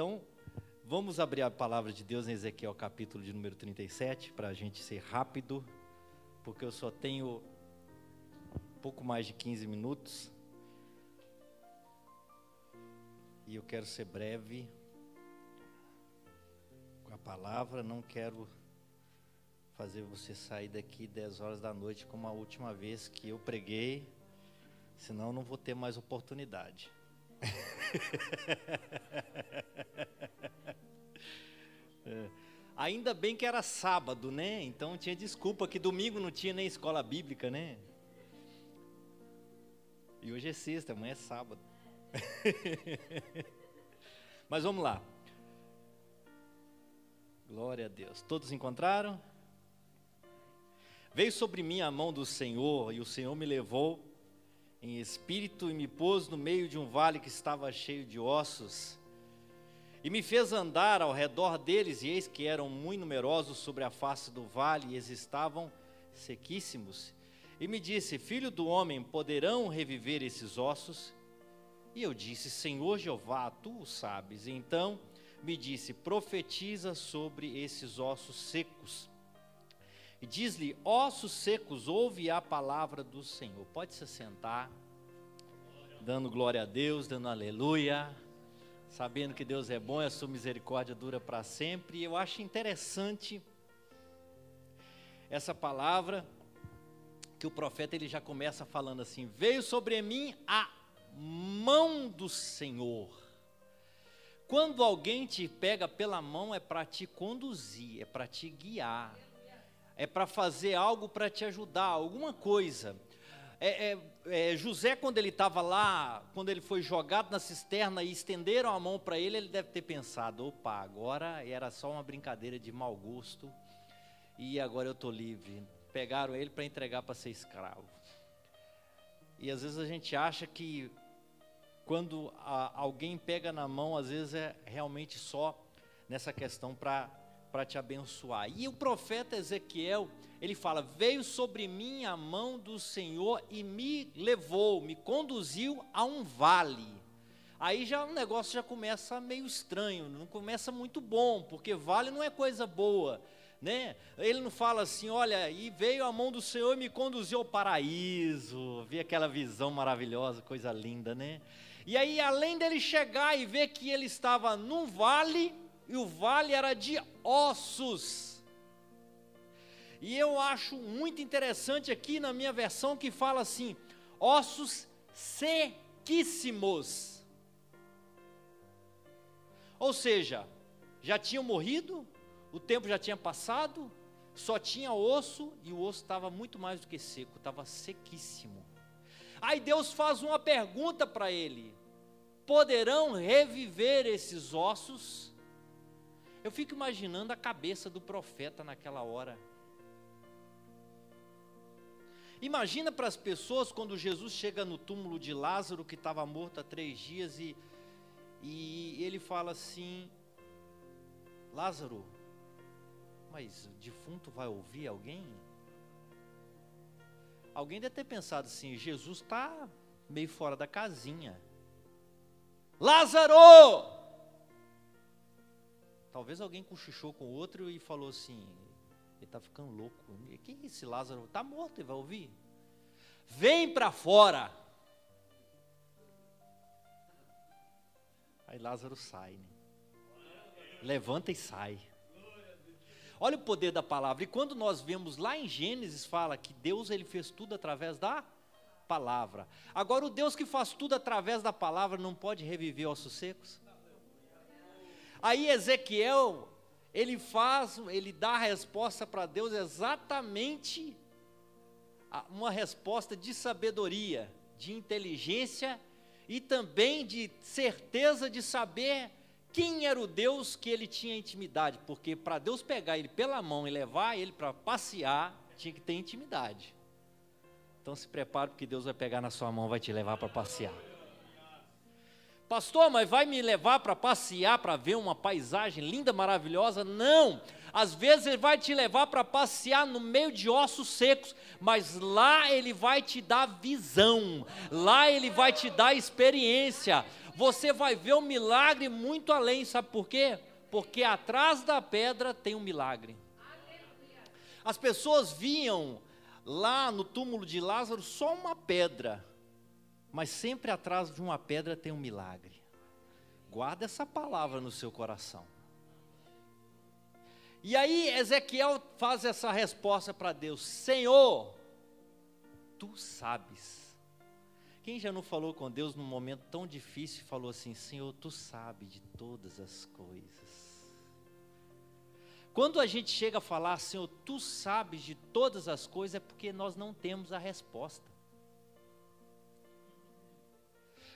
Então, vamos abrir a palavra de Deus em Ezequiel, capítulo de número 37, para a gente ser rápido, porque eu só tenho pouco mais de 15 minutos. E eu quero ser breve com a palavra, não quero fazer você sair daqui 10 horas da noite como a última vez que eu preguei, senão eu não vou ter mais oportunidade. é. Ainda bem que era sábado, né? Então tinha desculpa que domingo não tinha nem escola bíblica, né? E hoje é sexta, amanhã é sábado. Mas vamos lá. Glória a Deus. Todos encontraram? Veio sobre mim a mão do Senhor, e o Senhor me levou em espírito e me pôs no meio de um vale que estava cheio de ossos, e me fez andar ao redor deles, e eis que eram muito numerosos sobre a face do vale, e eles estavam sequíssimos. E me disse: Filho do homem, poderão reviver esses ossos? E eu disse: Senhor Jeová, tu o sabes. Então me disse: Profetiza sobre esses ossos secos. E diz-lhe: Ossos secos, ouve a palavra do Senhor. Pode se sentar, dando glória a Deus, dando aleluia, sabendo que Deus é bom e a sua misericórdia dura para sempre. E eu acho interessante essa palavra que o profeta ele já começa falando assim: Veio sobre mim a mão do Senhor. Quando alguém te pega pela mão, é para te conduzir, é para te guiar é para fazer algo para te ajudar, alguma coisa. É, é, é, José, quando ele estava lá, quando ele foi jogado na cisterna e estenderam a mão para ele, ele deve ter pensado: opa, agora era só uma brincadeira de mau gosto e agora eu estou livre. Pegaram ele para entregar para ser escravo. E às vezes a gente acha que quando a, alguém pega na mão, às vezes é realmente só nessa questão para para te abençoar. E o profeta Ezequiel, ele fala: Veio sobre mim a mão do Senhor e me levou, me conduziu a um vale. Aí já o negócio já começa meio estranho, não começa muito bom, porque vale não é coisa boa. Né? Ele não fala assim, olha, e veio a mão do Senhor e me conduziu ao paraíso, vi aquela visão maravilhosa, coisa linda, né? E aí, além dele chegar e ver que ele estava num vale, e o vale era de ossos. E eu acho muito interessante aqui na minha versão que fala assim: ossos sequíssimos. Ou seja, já tinham morrido, o tempo já tinha passado, só tinha osso e o osso estava muito mais do que seco, estava sequíssimo. Aí Deus faz uma pergunta para ele: poderão reviver esses ossos? Eu fico imaginando a cabeça do profeta naquela hora. Imagina para as pessoas quando Jesus chega no túmulo de Lázaro, que estava morto há três dias, e, e ele fala assim: Lázaro, mas o defunto vai ouvir alguém? Alguém deve ter pensado assim: Jesus está meio fora da casinha. Lázaro! Talvez alguém cochichou com o outro e falou assim: ele está ficando louco. Que esse Lázaro está morto, ele vai ouvir? Vem para fora. Aí Lázaro sai, né? levanta e sai. Olha o poder da palavra. E quando nós vemos lá em Gênesis fala que Deus ele fez tudo através da palavra. Agora o Deus que faz tudo através da palavra não pode reviver ossos secos? Aí Ezequiel, ele faz, ele dá a resposta para Deus exatamente uma resposta de sabedoria, de inteligência e também de certeza de saber quem era o Deus que ele tinha intimidade, porque para Deus pegar ele pela mão e levar ele para passear, tinha que ter intimidade. Então se prepare porque Deus vai pegar na sua mão, vai te levar para passear. Pastor, mas vai me levar para passear, para ver uma paisagem linda, maravilhosa? Não. Às vezes ele vai te levar para passear no meio de ossos secos, mas lá ele vai te dar visão, lá ele vai te dar experiência. Você vai ver um milagre muito além, sabe por quê? Porque atrás da pedra tem um milagre. As pessoas viam lá no túmulo de Lázaro só uma pedra, mas sempre atrás de uma pedra tem um milagre. Guarda essa palavra no seu coração. E aí Ezequiel faz essa resposta para Deus: Senhor, tu sabes. Quem já não falou com Deus num momento tão difícil e falou assim: Senhor, tu sabes de todas as coisas. Quando a gente chega a falar, Senhor, tu sabes de todas as coisas, é porque nós não temos a resposta.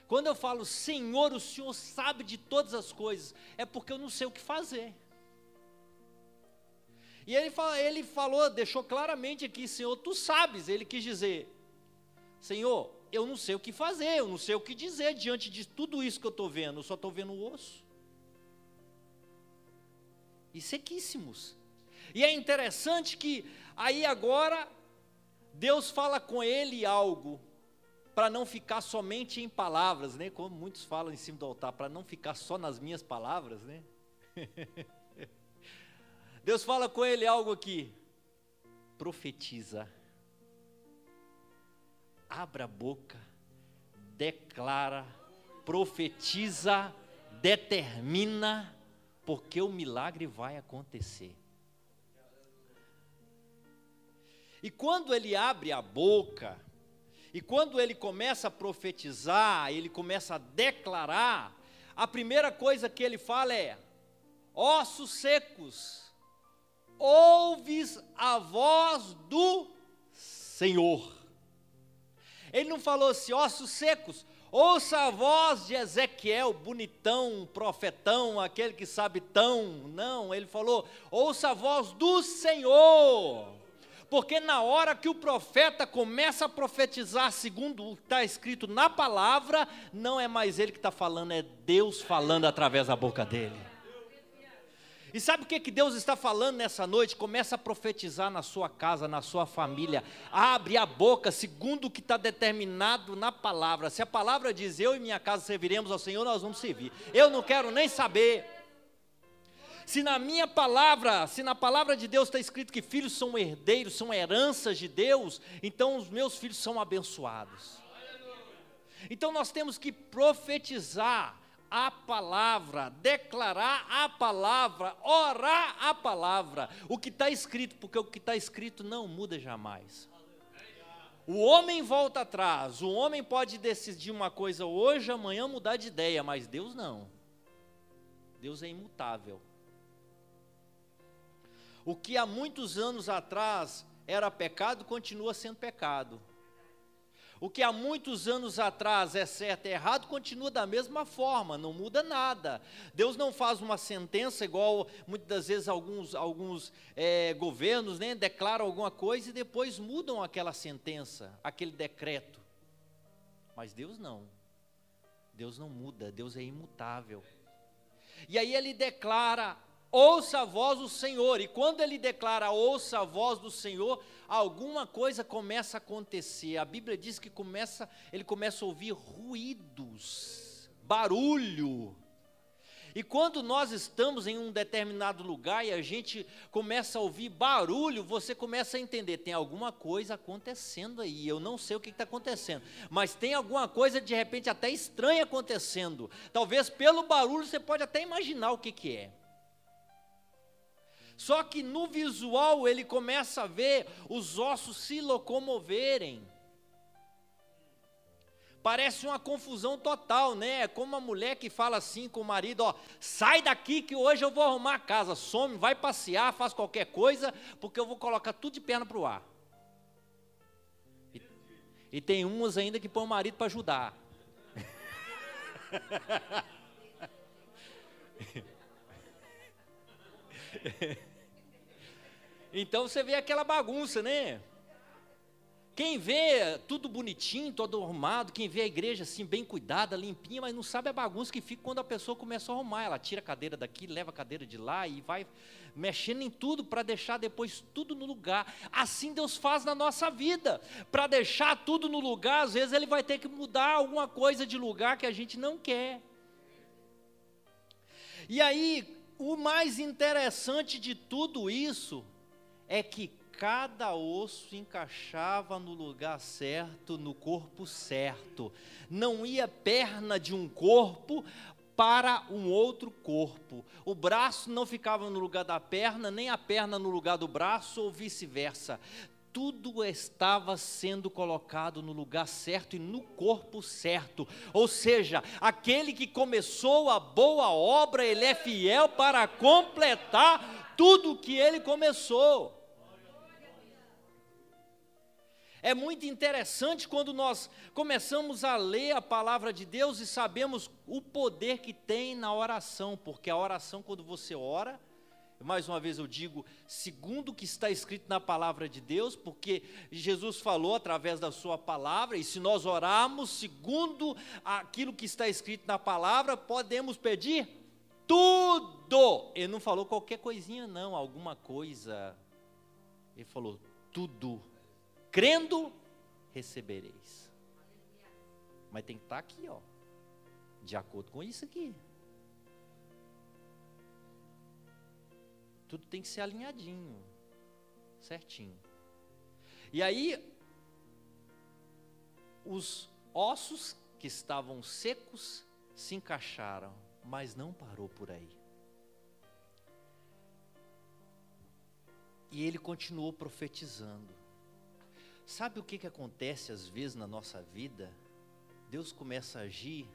Quando eu falo, Senhor, o Senhor sabe de todas as coisas, é porque eu não sei o que fazer. E ele, fala, ele falou, deixou claramente aqui, Senhor, tu sabes. Ele quis dizer, Senhor, eu não sei o que fazer, eu não sei o que dizer diante de tudo isso que eu estou vendo, eu só estou vendo o osso. E sequíssimos. E é interessante que aí agora Deus fala com ele algo para não ficar somente em palavras, né? Como muitos falam em cima do altar, para não ficar só nas minhas palavras, né? Deus fala com ele algo aqui. Profetiza. Abra a boca, declara, profetiza, determina, porque o milagre vai acontecer. E quando ele abre a boca, e quando ele começa a profetizar, ele começa a declarar, a primeira coisa que ele fala é: ossos secos, ouves a voz do Senhor. Ele não falou assim, ossos secos, ouça a voz de Ezequiel, bonitão, profetão, aquele que sabe tão. Não, ele falou, ouça a voz do Senhor porque na hora que o profeta começa a profetizar segundo o que está escrito na palavra, não é mais ele que está falando, é Deus falando através da boca dele. E sabe o que, que Deus está falando nessa noite? Começa a profetizar na sua casa, na sua família. Abre a boca segundo o que está determinado na palavra. Se a palavra diz eu e minha casa serviremos ao Senhor, nós vamos servir. Eu não quero nem saber. Se na minha palavra, se na palavra de Deus está escrito que filhos são herdeiros, são heranças de Deus, então os meus filhos são abençoados. Então nós temos que profetizar a palavra, declarar a palavra, orar a palavra, o que está escrito, porque o que está escrito não muda jamais. O homem volta atrás, o homem pode decidir uma coisa hoje, amanhã mudar de ideia, mas Deus não. Deus é imutável. O que há muitos anos atrás era pecado, continua sendo pecado. O que há muitos anos atrás é certo e errado, continua da mesma forma, não muda nada. Deus não faz uma sentença igual muitas das vezes alguns, alguns é, governos né, declaram alguma coisa e depois mudam aquela sentença, aquele decreto. Mas Deus não. Deus não muda, Deus é imutável. E aí ele declara ouça a voz do Senhor. E quando ele declara ouça a voz do Senhor, alguma coisa começa a acontecer. A Bíblia diz que começa, ele começa a ouvir ruídos, barulho. E quando nós estamos em um determinado lugar e a gente começa a ouvir barulho, você começa a entender, tem alguma coisa acontecendo aí. Eu não sei o que está acontecendo, mas tem alguma coisa de repente até estranha acontecendo. Talvez pelo barulho você pode até imaginar o que, que é. Só que no visual ele começa a ver os ossos se locomoverem. Parece uma confusão total, né? É como uma mulher que fala assim com o marido: ó, sai daqui que hoje eu vou arrumar a casa, some, vai passear, faz qualquer coisa, porque eu vou colocar tudo de perna para o ar. E, e tem umas ainda que põe o marido para ajudar. então você vê aquela bagunça, né? Quem vê tudo bonitinho, todo arrumado, quem vê a igreja assim bem cuidada, limpinha, mas não sabe a bagunça que fica quando a pessoa começa a arrumar. Ela tira a cadeira daqui, leva a cadeira de lá e vai mexendo em tudo para deixar depois tudo no lugar. Assim Deus faz na nossa vida. Para deixar tudo no lugar, às vezes ele vai ter que mudar alguma coisa de lugar que a gente não quer. E aí, o mais interessante de tudo isso é que cada osso encaixava no lugar certo, no corpo certo. Não ia perna de um corpo para um outro corpo. O braço não ficava no lugar da perna, nem a perna no lugar do braço, ou vice-versa. Tudo estava sendo colocado no lugar certo e no corpo certo. Ou seja, aquele que começou a boa obra, ele é fiel para completar tudo o que ele começou. É muito interessante quando nós começamos a ler a palavra de Deus e sabemos o poder que tem na oração, porque a oração, quando você ora, mais uma vez eu digo, segundo o que está escrito na palavra de Deus, porque Jesus falou através da sua palavra, e se nós orarmos segundo aquilo que está escrito na palavra, podemos pedir tudo. Ele não falou qualquer coisinha, não, alguma coisa. Ele falou tudo crendo, recebereis. Mas tem que estar aqui, ó, de acordo com isso aqui. Tudo tem que ser alinhadinho, certinho. E aí, os ossos que estavam secos se encaixaram, mas não parou por aí. E ele continuou profetizando. Sabe o que, que acontece às vezes na nossa vida? Deus começa a agir,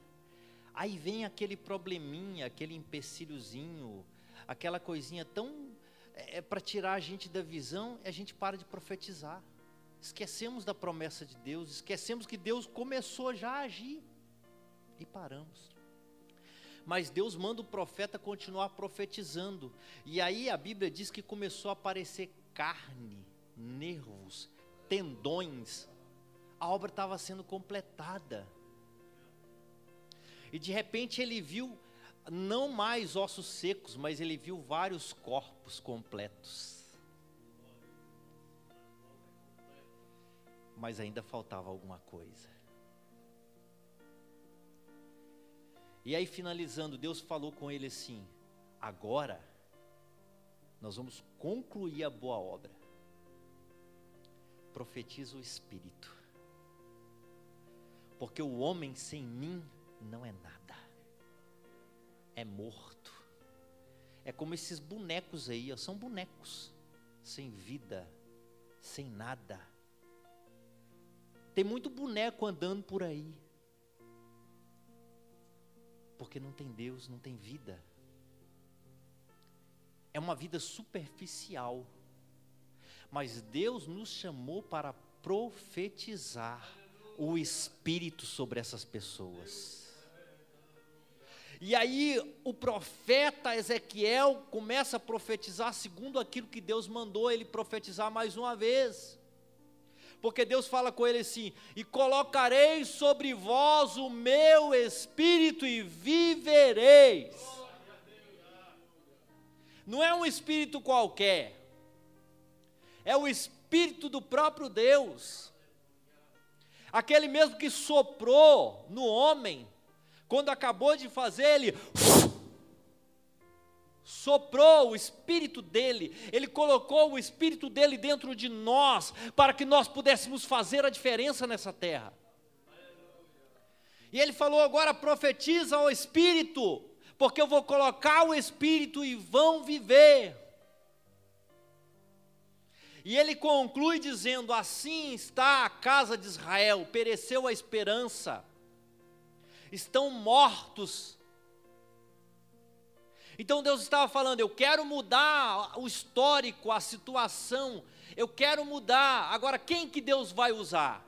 aí vem aquele probleminha, aquele empecilhozinho, aquela coisinha tão. É, é para tirar a gente da visão, e a gente para de profetizar. Esquecemos da promessa de Deus, esquecemos que Deus começou já a agir e paramos. Mas Deus manda o profeta continuar profetizando, e aí a Bíblia diz que começou a aparecer carne, nervos, tendões, a obra estava sendo completada. E de repente ele viu não mais ossos secos, mas ele viu vários corpos completos. Mas ainda faltava alguma coisa. E aí, finalizando, Deus falou com ele assim: agora nós vamos concluir a boa obra profetiza o Espírito. Porque o homem sem mim não é nada, é morto. É como esses bonecos aí, ó, são bonecos, sem vida, sem nada. Tem muito boneco andando por aí, porque não tem Deus, não tem vida. É uma vida superficial mas Deus nos chamou para profetizar o Espírito sobre essas pessoas. E aí o profeta Ezequiel começa a profetizar segundo aquilo que Deus mandou ele profetizar mais uma vez. Porque Deus fala com ele assim: "E colocarei sobre vós o meu espírito e vivereis". Não é um espírito qualquer é o Espírito do próprio Deus. Aquele mesmo que soprou no homem, quando acabou de fazer, ele soprou o espírito dele, ele colocou o espírito dele dentro de nós, para que nós pudéssemos fazer a diferença nessa terra. E ele falou agora: profetiza ao espírito, porque eu vou colocar o espírito e vão viver. E ele conclui dizendo: Assim está a casa de Israel, pereceu a esperança, estão mortos. Então Deus estava falando: Eu quero mudar o histórico, a situação, eu quero mudar. Agora, quem que Deus vai usar?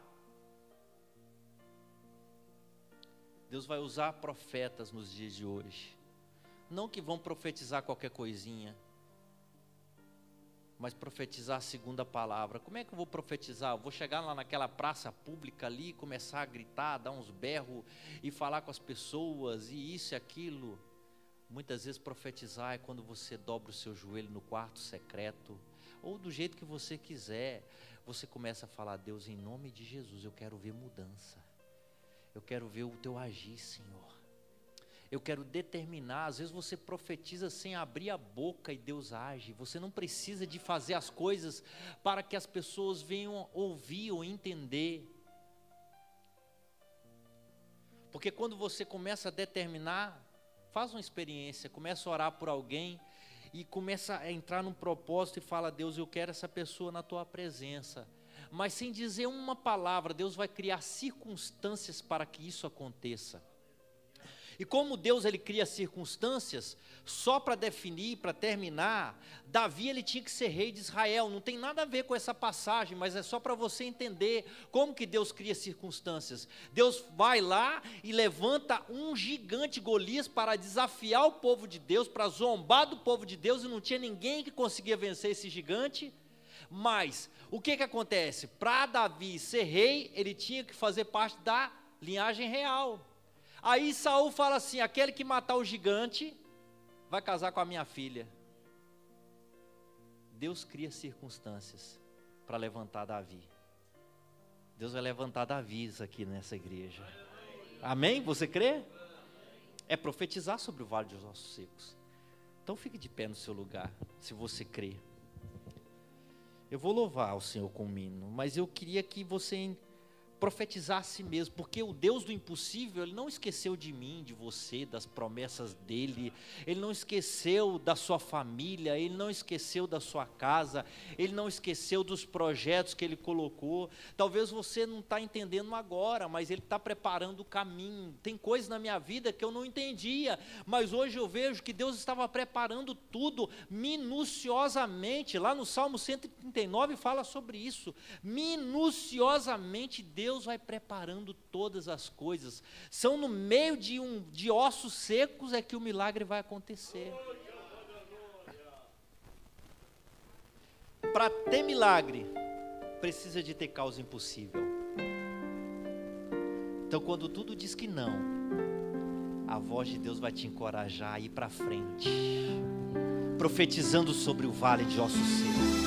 Deus vai usar profetas nos dias de hoje, não que vão profetizar qualquer coisinha mas profetizar a segunda palavra. Como é que eu vou profetizar? Eu vou chegar lá naquela praça pública ali, começar a gritar, dar uns berros e falar com as pessoas e isso e aquilo. Muitas vezes profetizar é quando você dobra o seu joelho no quarto secreto, ou do jeito que você quiser. Você começa a falar: Deus, em nome de Jesus, eu quero ver mudança. Eu quero ver o teu agir, Senhor eu quero determinar. Às vezes você profetiza sem abrir a boca e Deus age. Você não precisa de fazer as coisas para que as pessoas venham ouvir ou entender. Porque quando você começa a determinar, faz uma experiência, começa a orar por alguém e começa a entrar num propósito e fala: Deus, eu quero essa pessoa na tua presença. Mas sem dizer uma palavra, Deus vai criar circunstâncias para que isso aconteça. E como Deus ele cria circunstâncias, só para definir, para terminar, Davi ele tinha que ser rei de Israel. Não tem nada a ver com essa passagem, mas é só para você entender como que Deus cria circunstâncias. Deus vai lá e levanta um gigante Golias para desafiar o povo de Deus, para zombar do povo de Deus, e não tinha ninguém que conseguia vencer esse gigante. Mas o que que acontece? Para Davi ser rei, ele tinha que fazer parte da linhagem real. Aí Saul fala assim: aquele que matar o gigante vai casar com a minha filha. Deus cria circunstâncias para levantar Davi. Deus vai levantar Davi aqui nessa igreja. Amém? Você crê? É profetizar sobre o vale dos ossos secos. Então fique de pé no seu lugar, se você crê. Eu vou louvar o Senhor com o hino, mas eu queria que você profetizar a si mesmo, porque o Deus do impossível, ele não esqueceu de mim, de você, das promessas dele, ele não esqueceu da sua família, ele não esqueceu da sua casa, ele não esqueceu dos projetos que ele colocou. Talvez você não está entendendo agora, mas ele está preparando o caminho. Tem coisas na minha vida que eu não entendia, mas hoje eu vejo que Deus estava preparando tudo minuciosamente. Lá no Salmo 139 fala sobre isso. Minuciosamente Deus Deus vai preparando todas as coisas. São no meio de, um, de ossos secos é que o milagre vai acontecer. Para ter milagre, precisa de ter causa impossível. Então, quando tudo diz que não, a voz de Deus vai te encorajar a ir para frente, profetizando sobre o vale de ossos secos.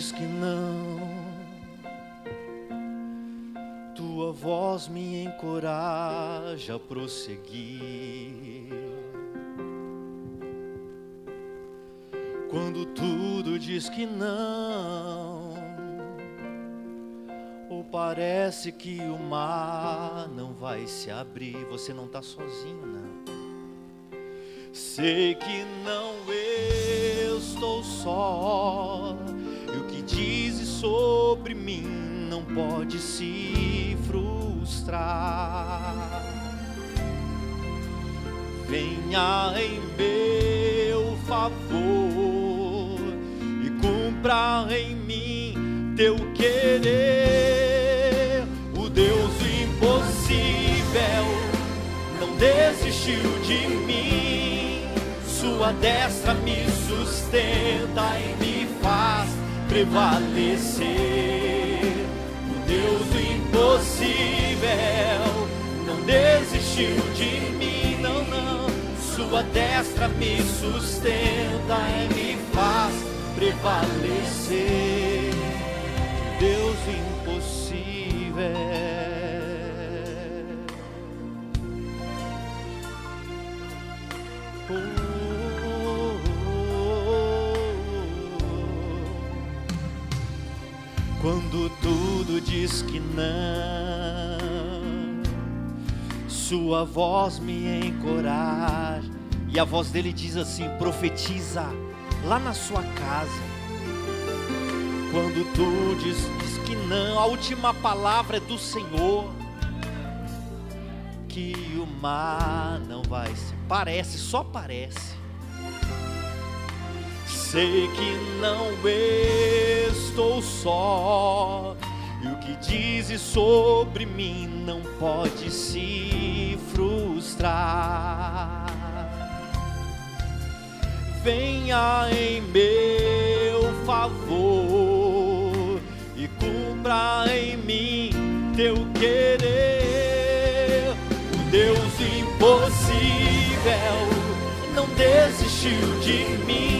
Diz que não. Tua voz me encoraja a prosseguir. Quando tudo diz que não, ou parece que o mar não vai se abrir, você não está sozinho, não. Sei que não só dizes sobre mim não pode se frustrar. Venha em meu favor e cumpra em mim teu querer. O Deus impossível não desistiu de mim. Sua destra me sustenta e me faz prevalecer. O Deus do impossível não desistiu de mim, não, não. Sua destra me sustenta e me faz prevalecer. Deus impossível. Quando tudo diz que não. Sua voz me encoraja. E a voz dele diz assim: profetiza lá na sua casa. Quando tu diz, diz que não, a última palavra é do Senhor. Que o mar não vai ser. Parece, só parece. Sei que não estou só. E o que dizes sobre mim não pode se frustrar. Venha em meu favor e cumpra em mim teu querer. O Deus impossível não desistiu de mim.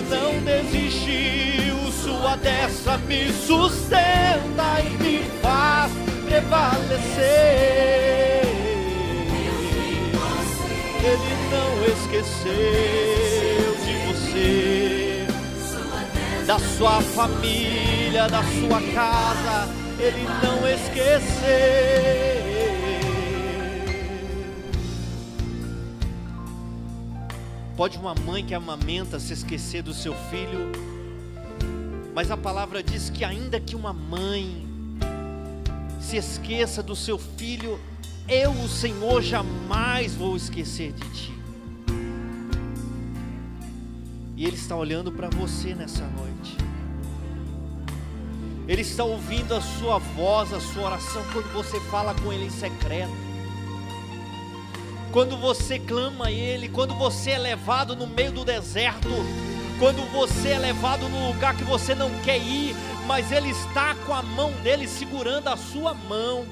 Sua destra me sustenta e me faz prevalecer. Ele não esqueceu de você, da sua família, da sua casa. Ele não esqueceu. Pode uma mãe que amamenta se esquecer do seu filho, mas a palavra diz que ainda que uma mãe se esqueça do seu filho, eu, o Senhor, jamais vou esquecer de ti. E Ele está olhando para você nessa noite. Ele está ouvindo a sua voz, a sua oração, quando você fala com Ele em secreto. Quando você clama a Ele, quando você é levado no meio do deserto, quando você é levado num lugar que você não quer ir, mas Ele está com a mão dele segurando a sua mão.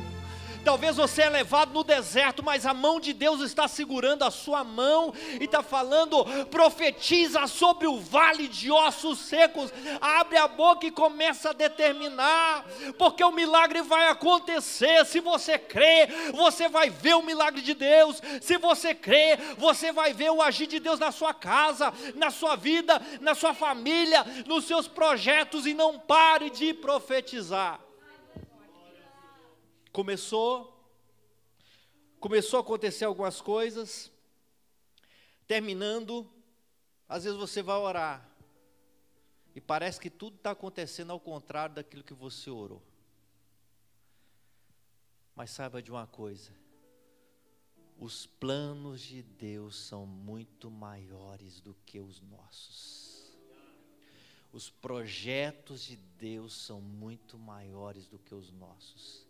Talvez você é levado no deserto, mas a mão de Deus está segurando a sua mão e está falando: profetiza sobre o vale de ossos secos, abre a boca e começa a determinar, porque o milagre vai acontecer. Se você crê, você vai ver o milagre de Deus. Se você crê, você vai ver o agir de Deus na sua casa, na sua vida, na sua família, nos seus projetos e não pare de profetizar começou, começou a acontecer algumas coisas, terminando, às vezes você vai orar, e parece que tudo está acontecendo ao contrário daquilo que você orou. Mas saiba de uma coisa: os planos de Deus são muito maiores do que os nossos. Os projetos de Deus são muito maiores do que os nossos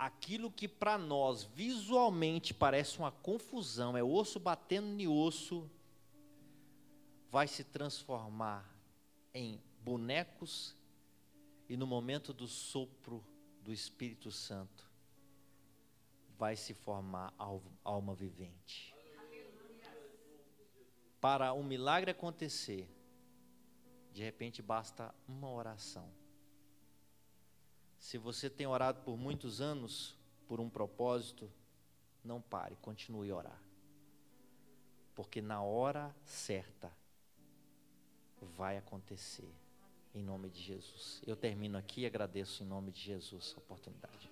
aquilo que para nós visualmente parece uma confusão, é osso batendo em osso, vai se transformar em bonecos e no momento do sopro do Espírito Santo vai se formar alma vivente. Para um milagre acontecer, de repente basta uma oração. Se você tem orado por muitos anos por um propósito, não pare, continue a orar. Porque na hora certa vai acontecer. Em nome de Jesus. Eu termino aqui e agradeço em nome de Jesus a oportunidade.